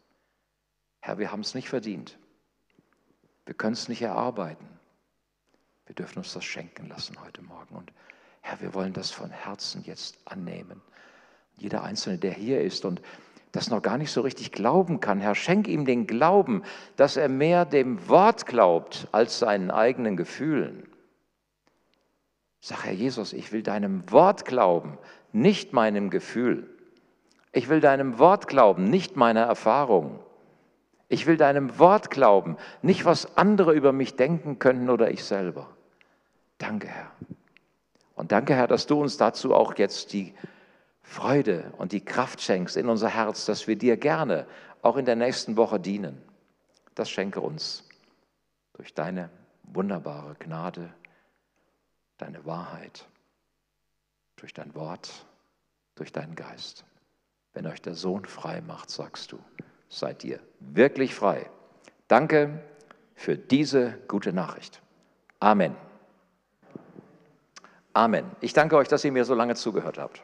Herr, wir haben es nicht verdient. Wir können es nicht erarbeiten. Wir dürfen uns das schenken lassen heute Morgen. Und Herr, wir wollen das von Herzen jetzt annehmen. Jeder Einzelne, der hier ist und das noch gar nicht so richtig glauben kann, Herr, schenk ihm den Glauben, dass er mehr dem Wort glaubt als seinen eigenen Gefühlen. Sag, Herr Jesus, ich will deinem Wort glauben, nicht meinem Gefühl. Ich will deinem Wort glauben, nicht meiner Erfahrung. Ich will deinem Wort glauben, nicht was andere über mich denken könnten oder ich selber. Danke, Herr. Und danke, Herr, dass du uns dazu auch jetzt die Freude und die Kraft schenkst in unser Herz, dass wir dir gerne auch in der nächsten Woche dienen. Das schenke uns durch deine wunderbare Gnade, deine Wahrheit, durch dein Wort, durch deinen Geist. Wenn euch der Sohn frei macht, sagst du, seid ihr wirklich frei. Danke für diese gute Nachricht. Amen. Amen. Ich danke euch, dass ihr mir so lange zugehört habt.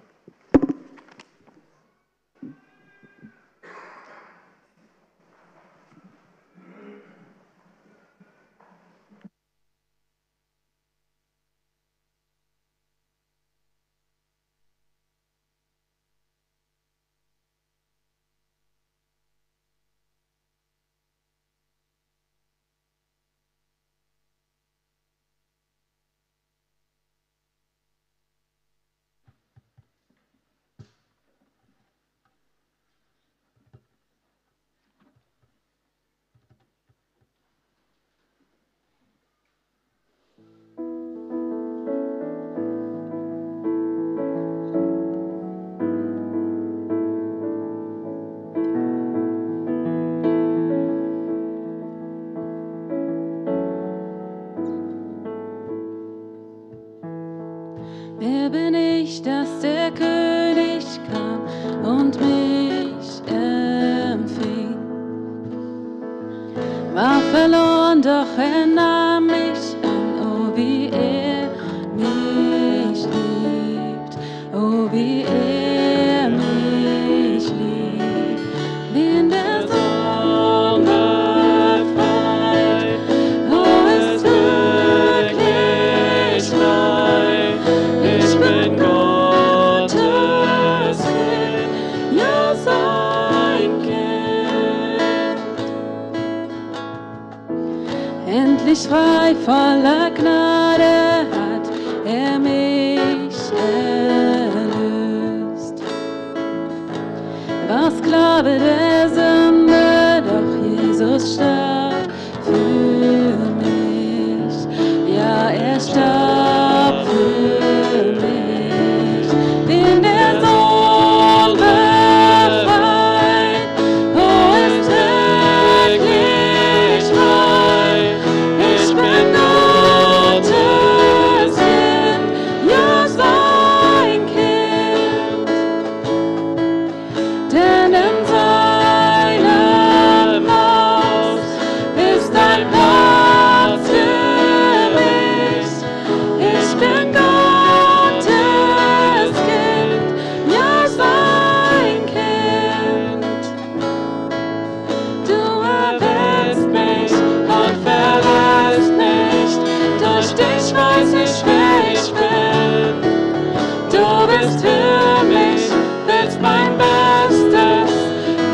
du bist für mich, willst mein Bestes.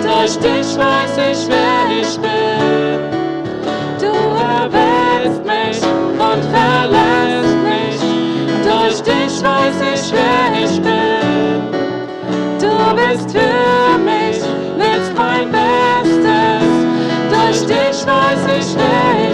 Durch dich weiß ich, wer ich bin. Du erwählst mich und verlässt mich. Durch dich weiß ich, wer ich bin. Du bist für mich, willst mein Bestes. Durch dich weiß ich, wer ich bin.